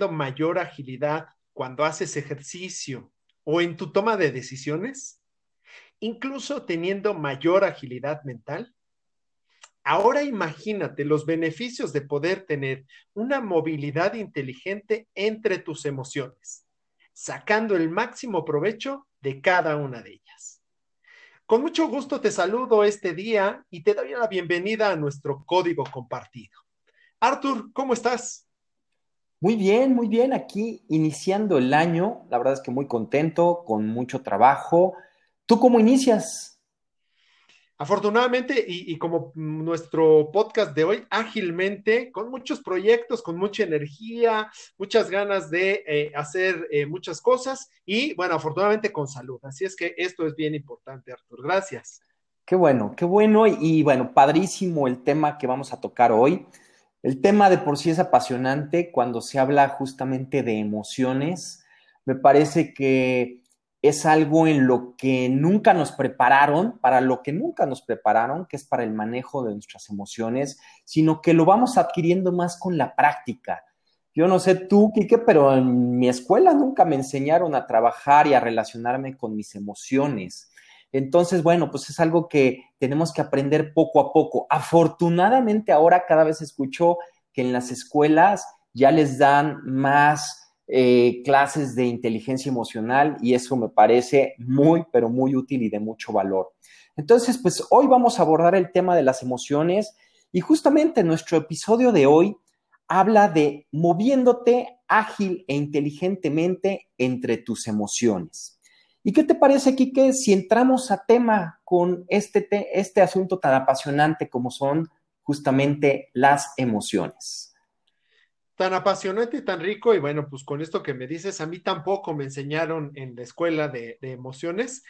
¿Estás teniendo mayor agilidad cuando haces ejercicio o en tu toma de decisiones? Incluso teniendo mayor agilidad mental. Ahora imagínate los beneficios de poder tener una movilidad inteligente entre tus emociones, sacando el máximo provecho de cada una de ellas. Con mucho gusto te saludo este día y te doy la bienvenida a nuestro código compartido. Arthur, ¿cómo estás? Muy bien, muy bien. Aquí iniciando el año, la verdad es que muy contento, con mucho trabajo. ¿Tú cómo inicias? Afortunadamente, y, como nuestro podcast de hoy, ágilmente, con muchos proyectos, con mucha energía, muchas ganas de eh, hacer eh, muchas cosas y, bueno, afortunadamente con salud. Así es que esto es bien importante, Artur. Gracias. Qué bueno, qué bueno y bueno, padrísimo el tema que vamos a tocar hoy. El tema de por sí es apasionante cuando se habla justamente de emociones. Me parece que es algo en lo que nunca nos prepararon, para lo que nunca nos prepararon, que es para el manejo de nuestras emociones, sino que lo vamos adquiriendo más con la práctica. Yo no sé tú, Kike, pero en mi escuela nunca me enseñaron a trabajar y a relacionarme con mis emociones. Entonces, bueno, pues es algo que tenemos que aprender poco a poco. Afortunadamente ahora cada vez escucho que en las escuelas ya les dan más eh, clases de inteligencia emocional y eso me parece muy, pero muy útil y de mucho valor. Entonces, pues hoy vamos a abordar el tema de las emociones y justamente nuestro episodio de hoy habla de moviéndote ágil e inteligentemente entre tus emociones. ¿Y qué te parece, Kike, si entramos a tema con este, este asunto tan apasionante como son justamente las emociones? Tan apasionante y tan rico, y bueno, pues con esto que me dices, a mí tampoco me enseñaron en la escuela de, emociones,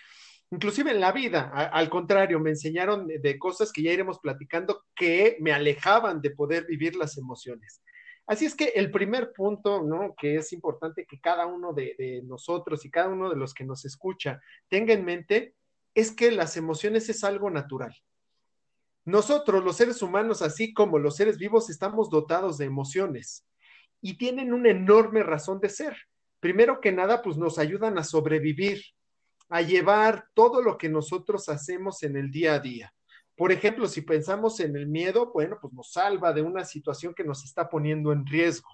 inclusive en la vida, al contrario, me enseñaron de cosas que ya iremos platicando que me alejaban de poder vivir las emociones. Así es que el primer punto, ¿no? Que es importante que cada uno de, nosotros y cada uno de los que nos escucha tenga en mente, es que las emociones es algo natural. Nosotros, los seres humanos, así como los seres vivos, estamos dotados de emociones y tienen una enorme razón de ser. Primero que nada, pues nos ayudan a sobrevivir, a llevar todo lo que nosotros hacemos en el día a día. Por ejemplo, si pensamos en el miedo, bueno, pues nos salva de una situación que nos está poniendo en riesgo.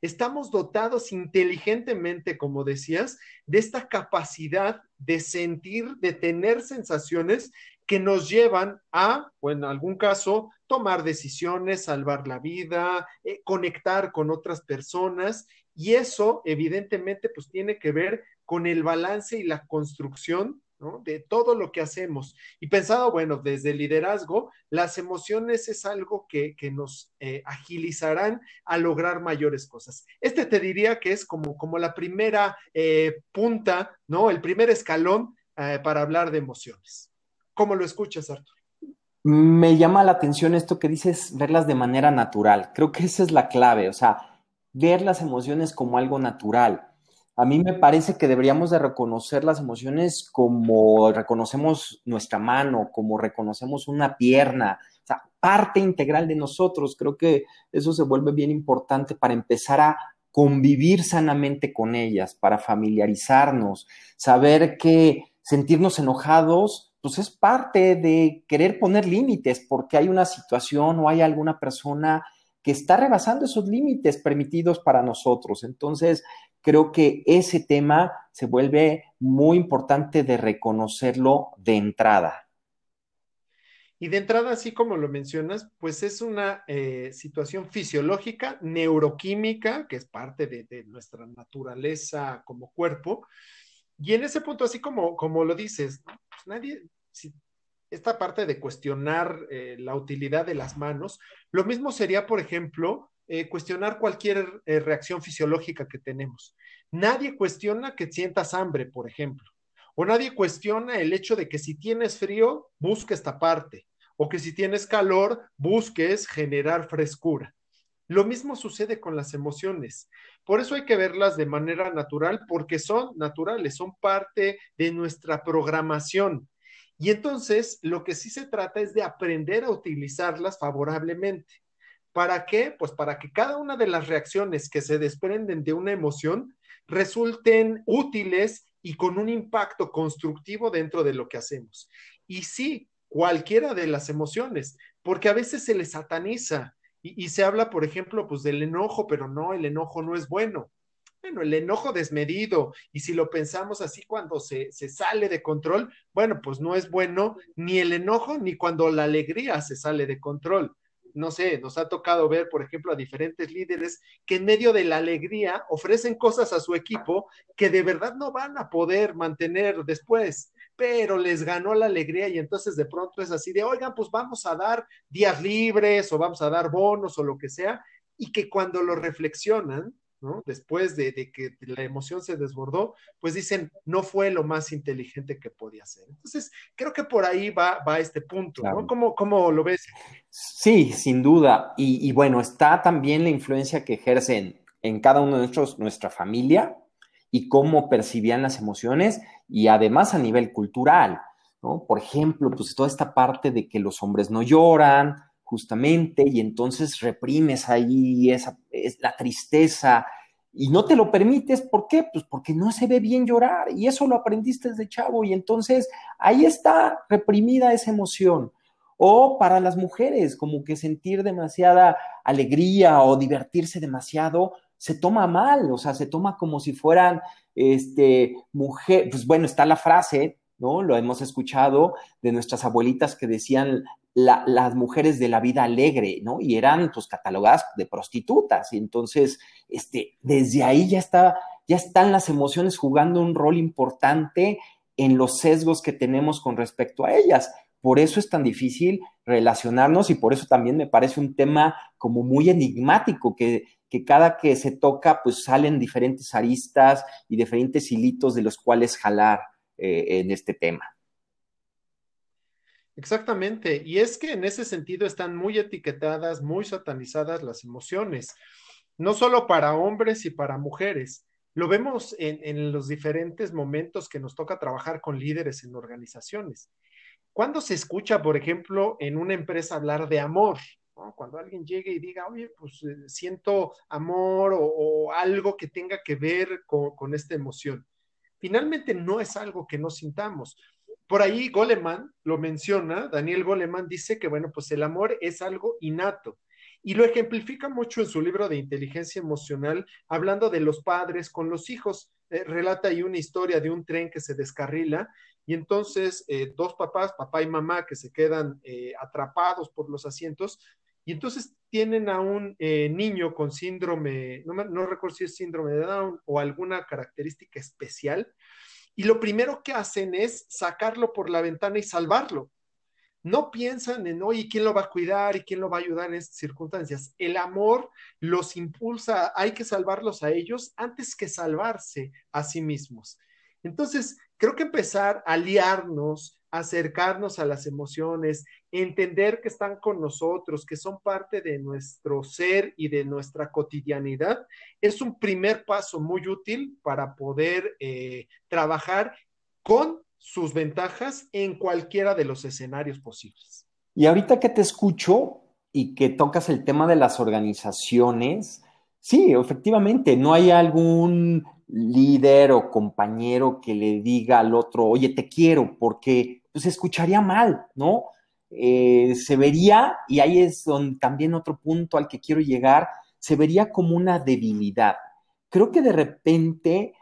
Estamos dotados inteligentemente, como decías, de esta capacidad de sentir, de tener sensaciones que nos llevan a, o en algún caso, tomar decisiones, salvar la vida, eh, conectar con otras personas. Y eso, evidentemente, pues tiene que ver con el balance y la construcción de todo lo que hacemos. Y pensado, bueno, desde el liderazgo, las emociones es algo que, nos eh, agilizarán a lograr mayores cosas. Este te diría que es como, como la primera eh, punta, ¿no? El primer escalón eh, para hablar de emociones. ¿Cómo lo escuchas, Artur? Me llama la atención esto que dices, verlas de manera natural. Creo que esa es la clave, o sea, ver las emociones como algo natural a mí me parece que deberíamos de reconocer las emociones como reconocemos nuestra mano, como reconocemos una pierna, o sea, parte integral de nosotros. Creo que eso se vuelve bien importante para empezar a convivir sanamente con ellas, para familiarizarnos, saber que sentirnos enojados, pues es parte de querer poner límites porque hay una situación o hay alguna persona que está rebasando esos límites permitidos para nosotros. Entonces, creo que ese tema se vuelve muy importante de reconocerlo de entrada. Y de entrada, así como lo mencionas, pues es una eh, situación fisiológica, neuroquímica, que es parte de, nuestra naturaleza como cuerpo. Y en ese punto, así como, como lo dices, pues nadie, esta parte de cuestionar eh, la utilidad de las manos, lo mismo sería, por ejemplo, eh, cuestionar cualquier eh, reacción fisiológica que tenemos. Nadie cuestiona que sientas hambre, por ejemplo, o nadie cuestiona el hecho de que si tienes frío, busques esta parte, o que si tienes calor, busques generar frescura. Lo mismo sucede con las emociones. Por eso hay que verlas de manera natural, porque son naturales, son parte de nuestra programación. Y entonces lo que sí se trata es de aprender a utilizarlas favorablemente. ¿Para qué? Pues para que cada una de las reacciones que se desprenden de una emoción resulten útiles y con un impacto constructivo dentro de lo que hacemos. Y sí, cualquiera de las emociones, porque a veces se les sataniza y, se habla, por ejemplo, pues del enojo, pero no, el enojo no es bueno. Bueno, el enojo desmedido, y si lo pensamos así cuando se, se, sale de control, bueno, pues no es bueno ni el enojo ni cuando la alegría se sale de control. No sé, nos ha tocado ver, por ejemplo, a diferentes líderes que en medio de la alegría ofrecen cosas a su equipo que de verdad no van a poder mantener después, pero les ganó la alegría y entonces de pronto es así de, oigan, pues vamos a dar días libres o vamos a dar bonos o lo que sea, y que cuando lo reflexionan, ¿no? Después de, de, que la emoción se desbordó, pues dicen, no fue lo más inteligente que podía ser. Entonces, creo que por ahí va, va este punto, claro. ¿no? ¿Cómo, ¿Cómo, lo ves? Sí, sin duda. Y, y, bueno, está también la influencia que ejercen en cada uno de nosotros, nuestra familia, y cómo percibían las emociones, y además a nivel cultural, ¿no? Por ejemplo, pues toda esta parte de que los hombres no lloran, justamente, y entonces reprimes ahí esa, es la tristeza y no te lo permites, ¿por qué? Pues porque no se ve bien llorar y eso lo aprendiste desde chavo y entonces ahí está reprimida esa emoción. O para las mujeres, como que sentir demasiada alegría o divertirse demasiado se toma mal, o sea, se toma como si fueran, este, mujer, pues bueno, está la frase, ¿no? Lo hemos escuchado de nuestras abuelitas que decían la, las mujeres de la vida alegre, ¿no? Y eran pues catalogadas de prostitutas. Y entonces, este, desde ahí ya está, ya están las emociones jugando un rol importante en los sesgos que tenemos con respecto a ellas. Por eso es tan difícil relacionarnos y por eso también me parece un tema como muy enigmático, que, que cada que se toca, pues salen diferentes aristas y diferentes hilitos de los cuales jalar eh, en este tema. Exactamente, y es que en ese sentido están muy etiquetadas, muy satanizadas las emociones, no solo para hombres y para mujeres. Lo vemos en, los diferentes momentos que nos toca trabajar con líderes en organizaciones. Cuando se escucha, por ejemplo, en una empresa hablar de amor, cuando alguien llegue y diga, oye, pues eh, siento amor o, algo que tenga que ver con esta emoción. Finalmente no es algo que no sintamos por ahí Goleman lo menciona, Daniel Goleman dice que, bueno, pues el amor es algo innato. Y lo ejemplifica mucho en su libro de inteligencia emocional, hablando de los padres con los hijos. Eh, relata ahí una historia de un tren que se descarrila y entonces eh, dos papás, papá y mamá, que se quedan eh, atrapados por los asientos y entonces tienen a un niño con síndrome, no, no recuerdo si es síndrome de Down o alguna característica especial, y lo primero que hacen es sacarlo por la ventana y salvarlo. No piensan en, oye, ¿quién lo va a cuidar y quién lo va a ayudar en estas circunstancias? El amor los impulsa, hay que salvarlos a ellos antes que salvarse a sí mismos. Entonces, creo que empezar a aliarnos, acercarnos a las emociones, entender que están con nosotros, que son parte de nuestro ser y de nuestra cotidianidad, es un primer paso muy útil para poder eh, trabajar con sus ventajas en cualquiera de los escenarios posibles. Y ahorita que te escucho y que tocas el tema de las organizaciones, sí, efectivamente, no hay algún líder o compañero que le diga al otro, oye, te quiero, porque pues escucharía mal, ¿no? Eh, se vería, y ahí es donde también otro punto al que quiero llegar, se vería como una debilidad. Creo que de repente,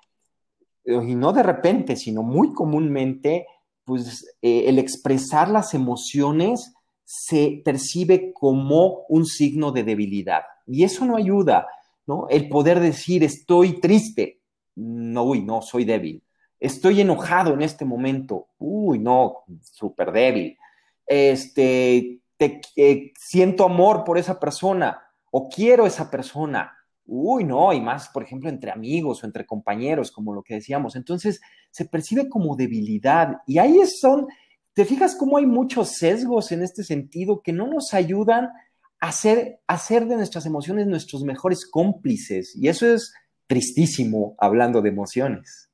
y no de repente, sino muy comúnmente, pues eh, el expresar las emociones se percibe como un signo de debilidad. Y eso no ayuda, ¿no? El poder decir estoy triste, no, uy, no, soy débil. Estoy enojado en este momento, uy, no, súper débil. Este, te, eh, siento amor por esa persona o quiero esa persona. Uy, no, y más, por ejemplo, entre amigos o entre compañeros, como lo que decíamos. Entonces, se percibe como debilidad. Y ahí son, te fijas cómo hay muchos sesgos en este sentido que no nos ayudan a hacer, a hacer de nuestras emociones nuestros mejores cómplices. Y eso es tristísimo hablando de emociones.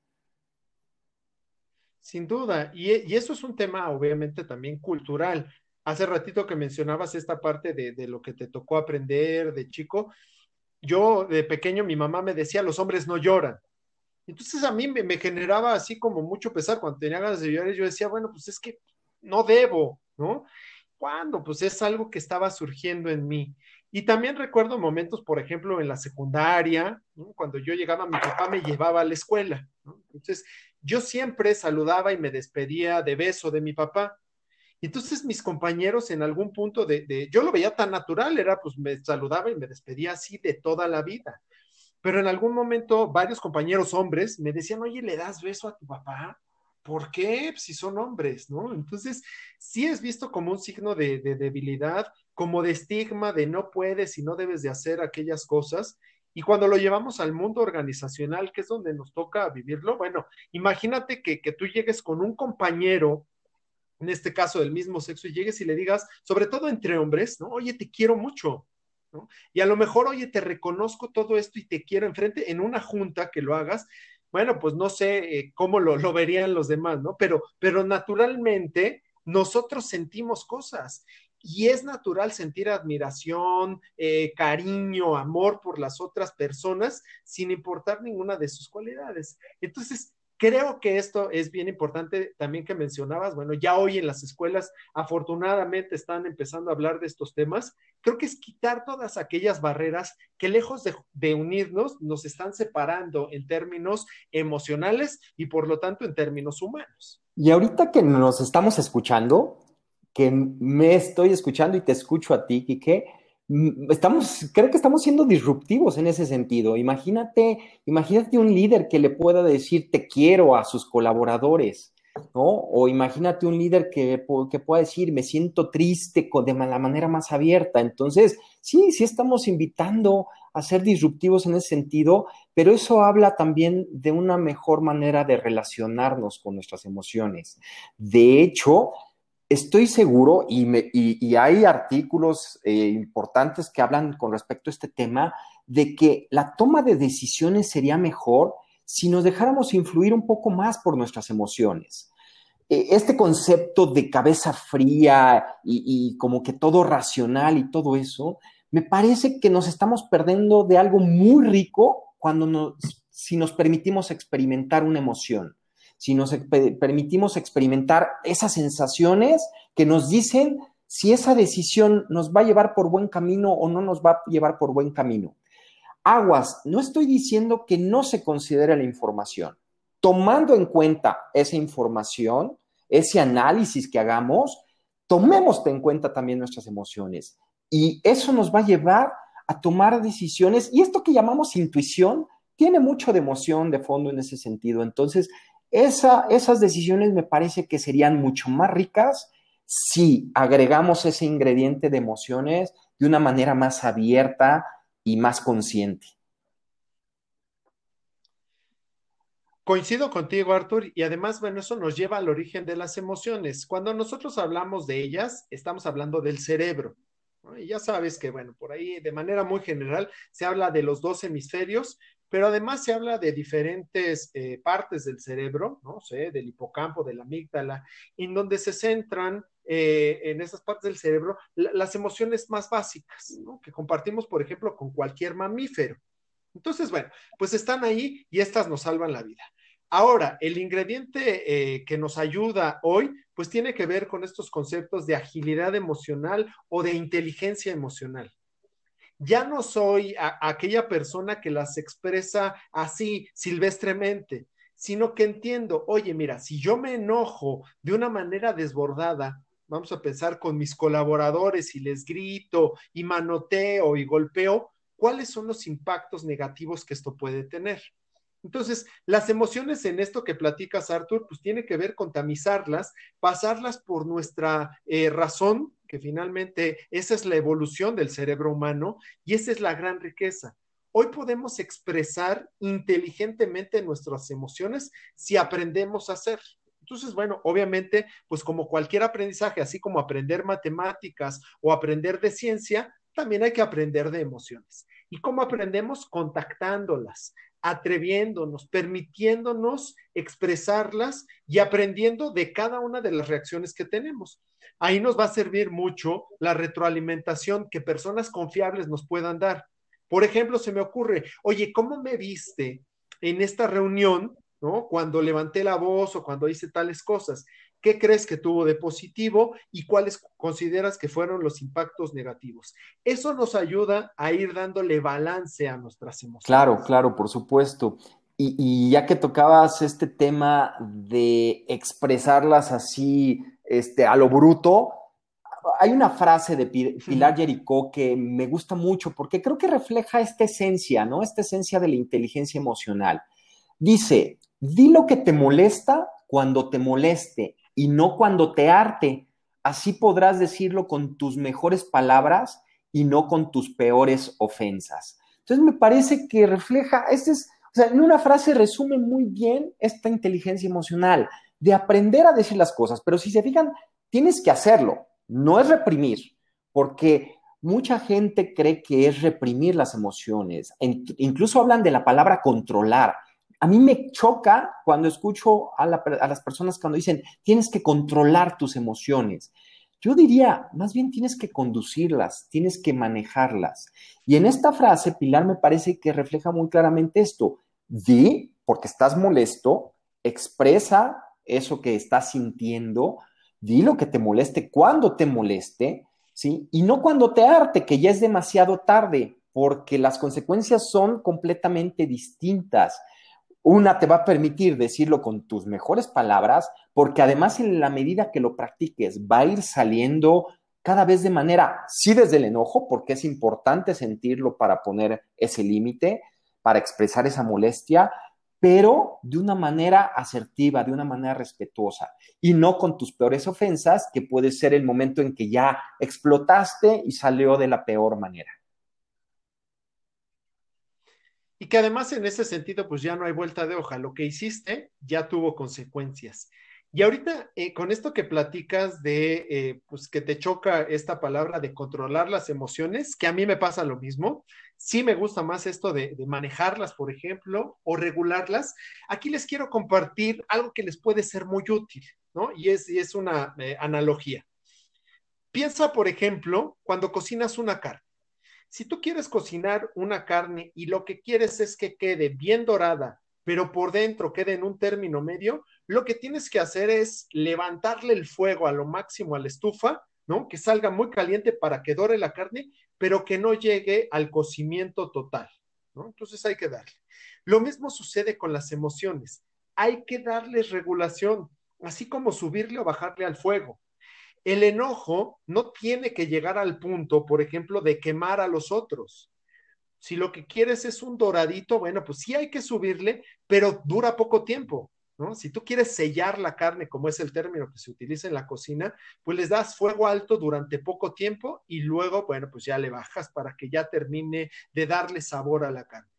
Sin duda, y, eso es un tema obviamente también cultural. hace ratito que mencionabas esta parte de, lo que te tocó aprender de chico, yo de pequeño mi mamá me decía, los hombres no lloran. Entonces a mí me, me generaba así como mucho pesar cuando tenía ganas de llorar, yo decía, bueno, pues es que no debo, ¿no? ¿Cuándo? Pues es algo que estaba surgiendo en mí. Y también recuerdo momentos, por ejemplo, en la secundaria, cuando yo llegaba, mi papá me llevaba a la escuela. Entonces, yo siempre saludaba y me despedía de beso de mi papá. Entonces mis compañeros en algún punto de, de, yo lo veía tan natural, era pues me saludaba y me despedía así de toda la vida. Pero en algún momento varios compañeros hombres me decían, oye, ¿le das beso a tu papá? ¿Por qué? Si son hombres, ¿no? Entonces, sí es visto como un signo de, de, debilidad, como de estigma, de no puedes y no debes de hacer aquellas cosas. Y cuando lo llevamos al mundo organizacional, que es donde nos toca vivirlo, bueno, imagínate que, que tú llegues con un compañero en este caso del mismo sexo, y llegues y le digas, sobre todo entre hombres, ¿no? Oye, te quiero mucho, ¿no? Y a lo mejor, oye, te reconozco todo esto y te quiero enfrente en una junta que lo hagas. Bueno, pues no sé eh, cómo lo, lo, verían los demás, ¿no? Pero, pero naturalmente nosotros sentimos cosas y es natural sentir admiración, eh, cariño, amor por las otras personas sin importar ninguna de sus cualidades. Entonces, Creo que esto es bien importante también que mencionabas, bueno, ya hoy en las escuelas afortunadamente están empezando a hablar de estos temas, creo que es quitar todas aquellas barreras que lejos de, de unirnos nos están separando en términos emocionales y por lo tanto en términos humanos. Y ahorita que nos estamos escuchando, que me estoy escuchando y te escucho a ti, Quique, estamos, creo que estamos siendo disruptivos en ese sentido. Imagínate, imagínate un líder que le pueda decir te quiero a sus colaboradores, ¿no? O imagínate un líder que, que pueda decir me siento triste de la manera más abierta. Entonces, sí, sí estamos invitando a ser disruptivos en ese sentido, pero eso habla también de una mejor manera de relacionarnos con nuestras emociones. De hecho, estoy seguro, y, hay artículos eh, importantes que hablan con respecto a este tema, de que la toma de decisiones sería mejor si nos dejáramos influir un poco más por nuestras emociones. Eh, este concepto de cabeza fría y, y como que todo racional y todo eso, me parece que nos estamos perdiendo de algo muy rico cuando nos, si nos permitimos experimentar una emoción si nos permitimos experimentar esas sensaciones que nos dicen si esa decisión nos va a llevar por buen camino o no nos va a llevar por buen camino. Aguas, no estoy diciendo que no se considere la información. Tomando en cuenta esa información, ese análisis que hagamos, tomemos en cuenta también nuestras emociones. Y eso nos va a llevar a tomar decisiones. Y esto que llamamos intuición tiene mucho de emoción de fondo en ese sentido. Entonces, esa, esas decisiones me parece que serían mucho más ricas si agregamos ese ingrediente de emociones de una manera más abierta y más consciente. Coincido contigo, Arthur, y además, bueno, eso nos lleva al origen de las emociones. Cuando nosotros hablamos de ellas, estamos hablando del cerebro. Y ya sabes que, bueno, por ahí de manera muy general se habla de los dos hemisferios, pero además se habla de diferentes eh, partes del cerebro, no sé, del hipocampo, de la amígdala, en donde se centran eh, en esas partes del cerebro la, las emociones más básicas, ¿no? que compartimos, por ejemplo, con cualquier mamífero. Entonces, bueno, pues están ahí y estas nos salvan la vida. Ahora, el ingrediente eh, que nos ayuda hoy, pues tiene que ver con estos conceptos de agilidad emocional o de inteligencia emocional ya no soy aquella persona que las expresa así silvestremente, sino que entiendo, oye, mira, si yo me enojo de una manera desbordada, vamos a pensar con mis colaboradores y les grito y manoteo y golpeo, ¿cuáles son los impactos negativos que esto puede tener? Entonces, las emociones en esto que platicas, Arthur, pues tiene que ver con tamizarlas, pasarlas por nuestra eh, razón, que finalmente esa es la evolución del cerebro humano y esa es la gran riqueza. Hoy podemos expresar inteligentemente nuestras emociones si aprendemos a hacer. Entonces, bueno, obviamente, pues como cualquier aprendizaje, así como aprender matemáticas o aprender de ciencia, también hay que aprender de emociones. ¿Y cómo aprendemos? Contactándolas, atreviéndonos, permitiéndonos expresarlas y aprendiendo de cada una de las reacciones que tenemos. Ahí nos va a servir mucho la retroalimentación que personas confiables nos puedan dar. Por ejemplo, se me ocurre, oye, ¿cómo me viste en esta reunión, ¿no? Cuando levanté la voz o cuando hice tales cosas. ¿Qué crees que tuvo de positivo y cuáles consideras que fueron los impactos negativos? Eso nos ayuda a ir dándole balance a nuestras emociones. Claro, claro, por supuesto. Y, y ya que tocabas este tema de expresarlas así, este, a lo bruto, hay una frase de Pilar Jericó que me gusta mucho porque creo que refleja esta esencia, ¿no? Esta esencia de la inteligencia emocional. Dice, di lo que te molesta cuando te moleste y no cuando te arte. Así podrás decirlo con tus mejores palabras y no con tus peores ofensas. Entonces me parece que refleja, este es, o sea, en una frase resume muy bien esta inteligencia emocional, de aprender a decir las cosas, pero si se fijan, tienes que hacerlo, no es reprimir, porque mucha gente cree que es reprimir las emociones. incluso hablan de la palabra controlar. A mí me choca cuando escucho a, las personas cuando dicen, tienes que controlar tus emociones. Yo diría, más bien tienes que conducirlas, tienes que manejarlas. Y en esta frase, Pilar me parece que refleja muy claramente esto. Di, porque estás molesto, expresa eso que estás sintiendo, di lo que te moleste cuando te moleste, ¿sí? Y no cuando te arte, que ya es demasiado tarde, porque las consecuencias son completamente distintas. Una te va a permitir decirlo con tus mejores palabras, porque además en la medida que lo practiques va a ir saliendo cada vez de manera, sí desde el enojo, porque es importante sentirlo para poner ese límite, para expresar esa molestia, pero de una manera asertiva, de una manera respetuosa y no con tus peores ofensas, que puede ser el momento en que ya explotaste y salió de la peor manera. Y que además en ese sentido, pues ya no hay vuelta de hoja. Lo que hiciste ya tuvo consecuencias. Y ahorita, eh, con esto que platicas de, eh, pues que te choca esta palabra de controlar las emociones, que a mí me pasa lo mismo, sí me gusta más esto de, manejarlas, por ejemplo, o regularlas. Aquí les quiero compartir algo que les puede ser muy útil, ¿no? Y es, y es una eh, analogía. Piensa, por ejemplo, cuando cocinas una carne. Si tú quieres cocinar una carne y lo que quieres es que quede bien dorada, pero por dentro quede en un término medio, lo que tienes que hacer es levantarle el fuego a lo máximo a la estufa, ¿no? Que salga muy caliente para que dore la carne, pero que no llegue al cocimiento total, ¿no? Entonces hay que darle. Lo mismo sucede con las emociones. Hay que darles regulación, así como subirle o bajarle al fuego. El enojo no tiene que llegar al punto, por ejemplo, de quemar a los otros. Si lo que quieres es un doradito, bueno, pues sí hay que subirle, pero dura poco tiempo. Si tú quieres sellar la carne, como es el término que se utiliza en la cocina, pues les das fuego alto durante poco tiempo y luego, bueno, pues ya le bajas para que ya termine de darle sabor a la carne.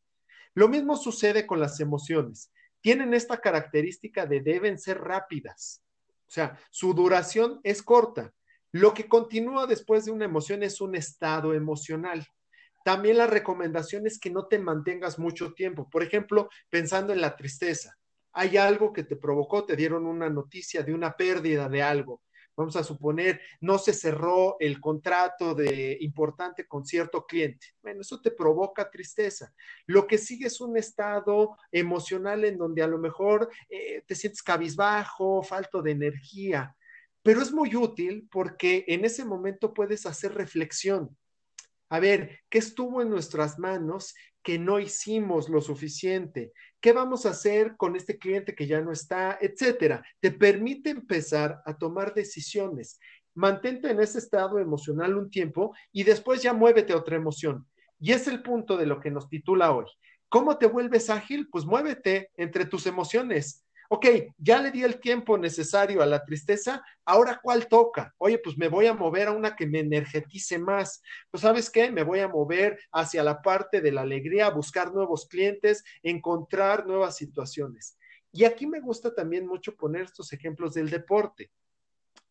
Lo mismo sucede con las emociones. Tienen esta característica de deben ser rápidas. O sea, su duración es corta. Lo que continúa después de una emoción es un estado emocional. También la recomendación es que no te mantengas mucho tiempo. Por ejemplo, pensando en la tristeza hay algo que te provocó, te dieron una noticia de una pérdida de algo. Vamos a suponer, no se cerró el contrato de importante con cierto cliente. Bueno, eso te provoca tristeza. Lo que sigue es un estado emocional en donde a lo mejor eh, te sientes cabizbajo, falto de energía, pero es muy útil porque en ese momento puedes hacer reflexión. A ver, ¿qué estuvo en nuestras manos que no hicimos lo suficiente? ¿Qué vamos a hacer con este cliente que ya no está? Etcétera. Te permite empezar a tomar decisiones. Mantente en ese estado emocional un tiempo y después ya muévete a otra emoción. Y es el punto de lo que nos titula hoy. ¿Cómo te vuelves ágil? Pues muévete entre tus emociones ok, ya le di el tiempo necesario a la tristeza, ahora cuál toca? Oye, pues me voy a mover a una que me energetice más. Pues sabes qué, me voy a mover hacia la parte de la alegría, buscar nuevos clientes, encontrar nuevas situaciones. Y aquí me gusta también mucho poner estos ejemplos del deporte.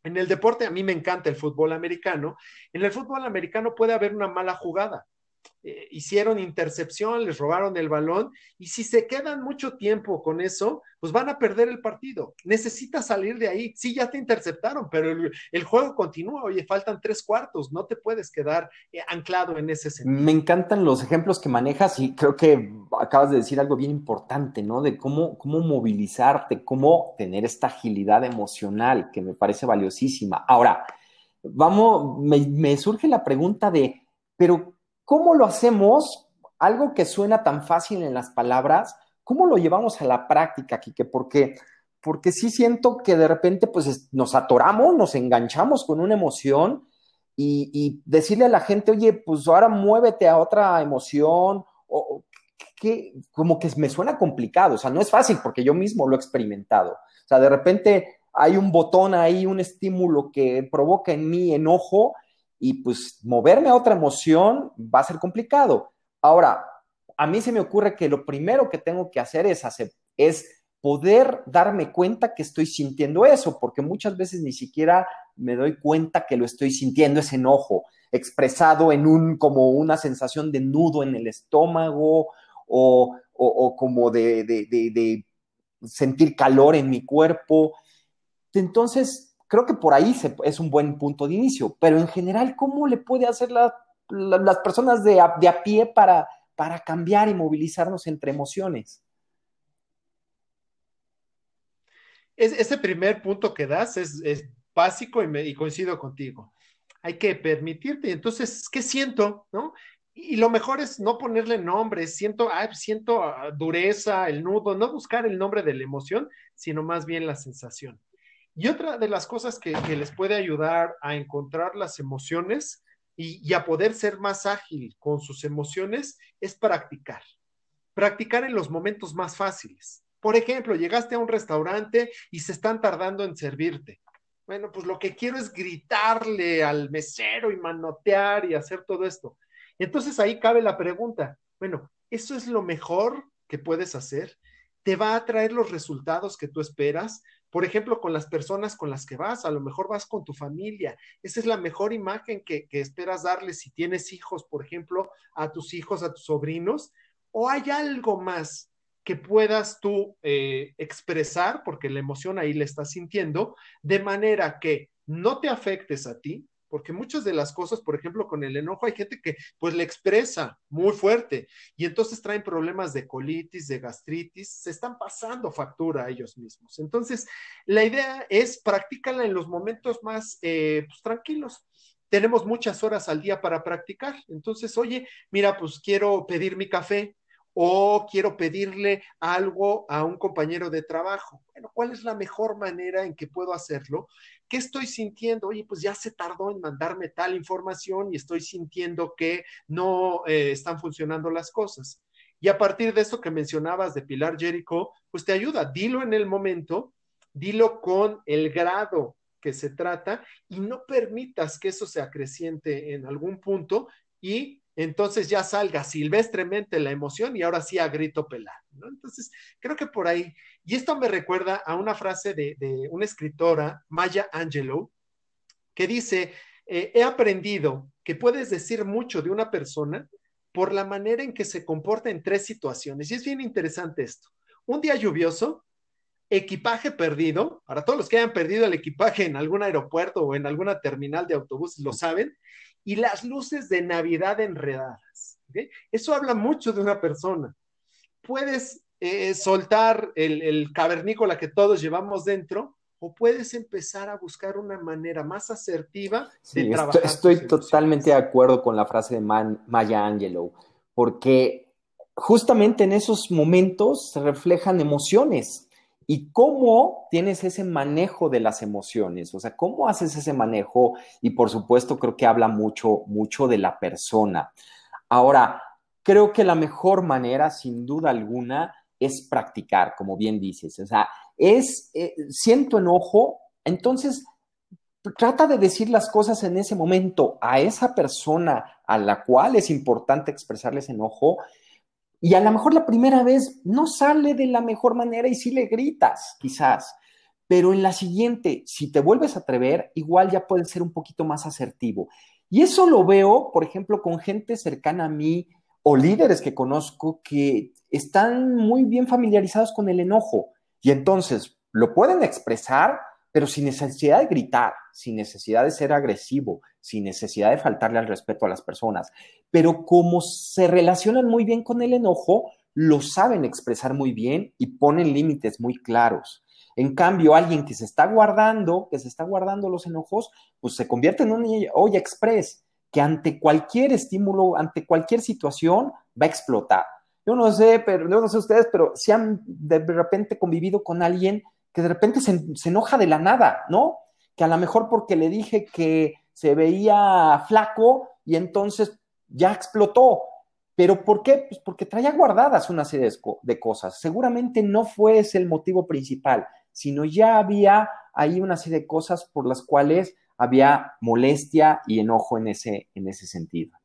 En el deporte a mí me encanta el fútbol americano. En el fútbol americano puede haber una mala jugada eh, hicieron intercepción, les robaron el balón y si se quedan mucho tiempo con eso, pues van a perder el partido. Necesitas salir de ahí. Sí, ya te interceptaron, pero el, juego continúa. Oye, faltan tres cuartos, no te puedes quedar eh, anclado en ese sentido. Me encantan los ejemplos que manejas y creo que acabas de decir algo bien importante, ¿no? De cómo, cómo movilizarte, cómo tener esta agilidad emocional que me parece valiosísima. Ahora, vamos, me, me surge la pregunta de, pero ¿Cómo lo hacemos? Algo que suena tan fácil en las palabras, ¿cómo lo llevamos a la práctica, Kike? Porque, porque sí siento que de repente pues nos atoramos, nos enganchamos con una emoción y, decirle a la gente, oye, pues ahora muévete a otra emoción, o, que como que me suena complicado, o sea, no es fácil porque yo mismo lo he experimentado. O sea, de repente hay un botón ahí, un estímulo que provoca en mí enojo y pues moverme a otra emoción va a ser complicado. Ahora, a mí se me ocurre que lo primero que tengo que hacer es, poder darme cuenta que estoy sintiendo eso, porque muchas veces ni siquiera me doy cuenta que lo estoy sintiendo, ese enojo, expresado en un, como una sensación de nudo en el estómago o, o, como de sentir calor en mi cuerpo. Entonces, creo que por ahí es un buen punto de inicio, pero en general, ¿cómo le puede hacer las personas de a, pie para, para cambiar y movilizarnos entre emociones? ese primer punto que das es, básico y, y, coincido contigo. Hay que permitirte. Entonces, ¿qué siento? ¿No? Y lo mejor es no ponerle nombre. Siento, siento ah, dureza, el nudo, no buscar el nombre de la emoción, sino más bien la sensación. Y otra de las cosas que, les puede ayudar a encontrar las emociones y, a poder ser más ágil con sus emociones es practicar. Practicar en los momentos más fáciles. Por ejemplo, llegaste a un restaurante y se están tardando en servirte. Bueno, pues lo que quiero es gritarle al mesero y manotear y hacer todo esto. Entonces ahí cabe la pregunta, bueno, ¿eso es lo mejor que puedes hacer? ¿Te va a traer los resultados que tú esperas? Por ejemplo, con las personas con las que vas, a lo mejor vas con tu familia. Esa es la mejor imagen que, esperas darle si tienes hijos, por ejemplo, a tus hijos, a tus sobrinos. ¿O hay algo más que puedas tú eh, expresar, porque la emoción ahí la estás sintiendo, de manera que no te afectes a ti, porque muchas de las cosas, por ejemplo, con el enojo hay gente que pues le expresa muy fuerte y entonces traen problemas de colitis, de gastritis, se están pasando factura a ellos mismos. Entonces, la idea es practícala en los momentos más eh, pues, tranquilos tenemos muchas horas al día para practicar. Entonces, oye, mira, pues quiero pedir mi café o quiero pedirle algo a un compañero de trabajo. Bueno, ¿cuál es la mejor manera en que puedo hacerlo? ¿Qué estoy sintiendo? Oye, pues ya se tardó en mandarme tal información y estoy sintiendo que no eh, están funcionando las cosas. Y a partir de eso que mencionabas de Pilar Jericho, pues te ayuda, dilo en el momento, dilo con el grado que se trata y no permitas que eso se acreciente en algún punto y entonces ya salga silvestremente la emoción y ahora sí a grito pelar. Entonces, creo que por ahí, y esto me recuerda a una frase de, una escritora, Maya Angelou, que dice, eh, he aprendido que puedes decir mucho de una persona por la manera en que se comporta en tres situaciones. Y es bien interesante esto. Un día lluvioso, equipaje perdido, para todos los que hayan perdido el equipaje en algún aeropuerto o en alguna terminal de autobuses lo saben, y las luces de Navidad enredadas. Eso habla mucho de una persona. Puedes eh, soltar el, cavernícola que todos llevamos dentro o puedes empezar a buscar una manera más asertiva de trabajar. Estoy, totalmente de acuerdo con la frase de Maya Angelou, porque justamente en esos momentos se reflejan emociones y cómo tienes ese manejo de las emociones, o sea, cómo haces ese manejo y por supuesto creo que habla mucho, mucho de la persona. Ahora, creo que la mejor manera, sin duda alguna, es practicar, como bien dices, o sea, es, eh, siento enojo, entonces trata de decir las cosas en ese momento a esa persona a la cual es importante expresarles enojo y a lo mejor la primera vez no sale de la mejor manera y sí le gritas, quizás. Pero en la siguiente, si te vuelves a atrever, igual ya puedes ser un poquito más asertivo. Y eso lo veo, por ejemplo, con gente cercana a mí o líderes que conozco que están muy bien familiarizados con el enojo y entonces lo pueden expresar, pero sin necesidad de gritar, sin necesidad de ser agresivo, sin necesidad de faltarle al respeto a las personas. Pero como se relacionan muy bien con el enojo, lo saben expresar muy bien y ponen límites muy claros. En cambio, alguien que se está guardando, que se está guardando los enojos, pues se convierte en un olla express, que ante cualquier estímulo, ante cualquier situación, va a explotar. Yo no sé, pero no sé ustedes, pero si han de repente convivido con alguien que de repente se, enoja de la nada, ¿no? Que a lo mejor porque le dije que se veía flaco y entonces ya explotó. ¿Pero por qué? Pues porque traía guardadas una serie de cosas. Seguramente no fue ese el motivo principal, sino ya había ahí una serie de cosas por las cuales había molestia y enojo en ese, en ese sentido.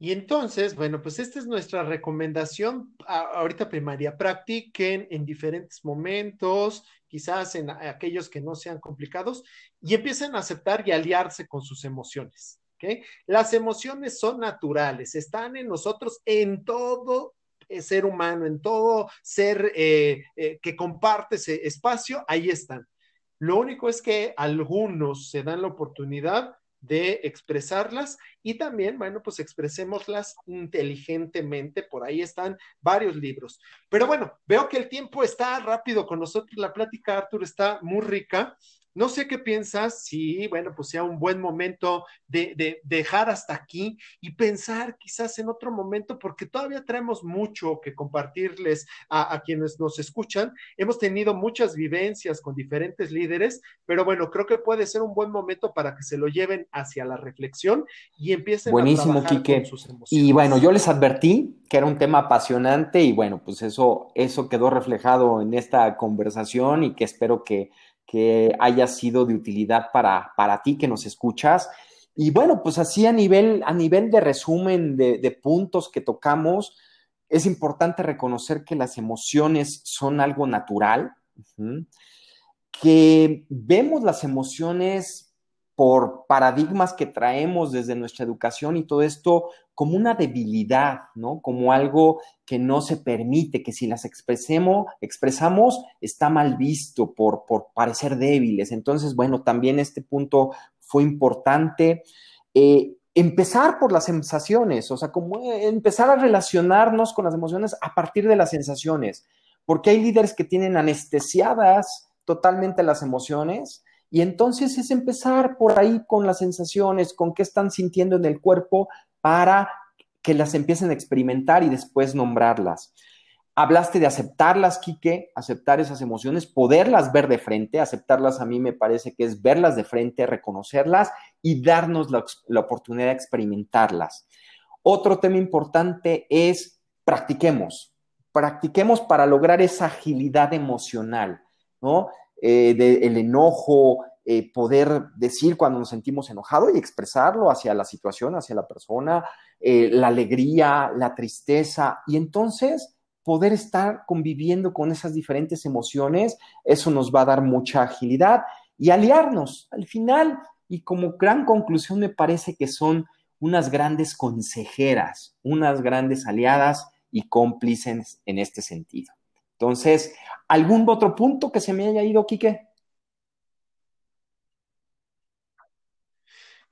Y entonces, bueno, pues esta es nuestra recomendación. ahorita primaria, practiquen en diferentes momentos, quizás en aquellos que no sean complicados, y empiecen a aceptar y aliarse con sus emociones. ¿okay? Las emociones son naturales, están en nosotros en todo eh, ser humano, en todo ser eh, eh, que comparte ese espacio, ahí están. Lo único es que algunos se dan la oportunidad de expresarlas y también, bueno, pues expresémoslas inteligentemente. Por ahí están varios libros. Pero bueno, veo que el tiempo está rápido con nosotros. La plática, Arthur, está muy rica. No sé qué piensas, si, bueno, pues sea un buen momento de, dejar hasta aquí y pensar quizás en otro momento, porque todavía traemos mucho que compartirles a, quienes nos escuchan. Hemos tenido muchas vivencias con diferentes líderes, pero bueno, creo que puede ser un buen momento para que se lo lleven hacia la reflexión y empiecen Buenísimo, a trabajar con sus emociones. Y bueno, yo les advertí que era un tema apasionante y bueno, pues eso, eso quedó reflejado en esta conversación y que espero que que haya sido de utilidad para, para ti que nos escuchas. Y bueno, pues así a nivel, a nivel de resumen de, puntos que tocamos, es importante reconocer que las emociones son algo natural, que vemos las emociones por paradigmas que traemos desde nuestra educación y todo esto como una debilidad, ¿no? Como algo que no se permite, que si las expresemos, expresamos está mal visto por, parecer débiles. Entonces, bueno, también este punto fue importante. Eh, empezar por las sensaciones, o sea, como empezar a relacionarnos con las emociones a partir de las sensaciones, porque hay líderes que tienen anestesiadas totalmente las emociones y entonces es empezar por ahí con las sensaciones, con qué están sintiendo en el cuerpo para que las empiecen a experimentar y después nombrarlas. Hablaste de aceptarlas, Quique, aceptar esas emociones, poderlas ver de frente, aceptarlas a mí me parece que es verlas de frente, reconocerlas y darnos la, la oportunidad de experimentarlas. Otro tema importante es practiquemos, practiquemos para lograr esa agilidad emocional, ¿no? Eh, del enojo, eh, poder decir cuando nos sentimos enojados y expresarlo hacia la situación, hacia la persona, eh, la alegría, la tristeza, y entonces poder estar conviviendo con esas diferentes emociones, eso nos va a dar mucha agilidad y aliarnos al final. Y como gran conclusión me parece que son unas grandes consejeras, unas grandes aliadas y cómplices en este sentido. Entonces, ¿algún otro punto que se me haya ido, Quique?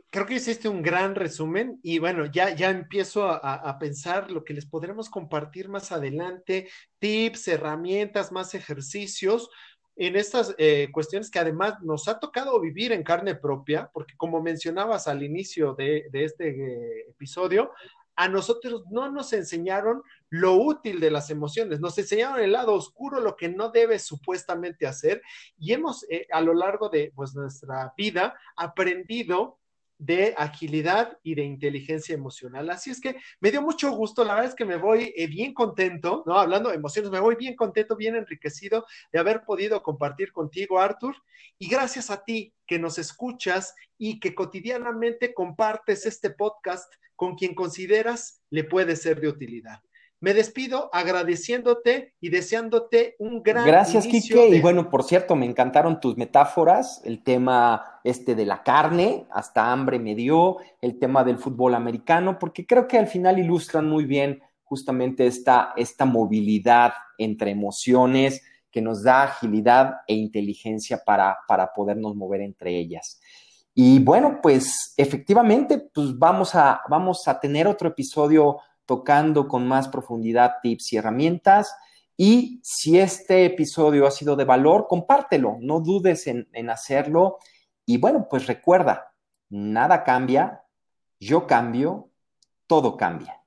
Creo que hiciste un gran resumen y bueno, ya, ya empiezo a, pensar lo que les podremos compartir más adelante, tips, herramientas, más ejercicios en estas eh, cuestiones que además nos ha tocado vivir en carne propia, porque como mencionabas al inicio de, este eh, episodio, a nosotros no nos enseñaron lo útil de las emociones, nos enseñaron el lado oscuro, lo que no debes supuestamente hacer, y hemos eh, a lo largo de pues, nuestra vida aprendido de agilidad y de inteligencia emocional. Así es que me dio mucho gusto, la verdad es que me voy eh, bien contento, ¿no? Hablando de emociones, me voy bien contento, bien enriquecido de haber podido compartir contigo, Arthur, y gracias a ti que nos escuchas y que cotidianamente compartes este podcast con quien consideras le puede ser de utilidad. Me despido agradeciéndote y deseándote un gran Gracias, Quique. Y bueno, por cierto, me encantaron tus metáforas, el tema este de la carne, hasta hambre me dio, el tema del fútbol americano, porque creo que al final ilustran muy bien justamente esta, esta movilidad entre emociones que nos da agilidad e inteligencia para, para podernos mover entre ellas. Y bueno, pues efectivamente, pues vamos a, vamos a tener otro episodio tocando con más profundidad tips y herramientas. Y si este episodio ha sido de valor, compártelo, no dudes en, en hacerlo. Y bueno, pues recuerda, nada cambia, yo cambio, todo cambia.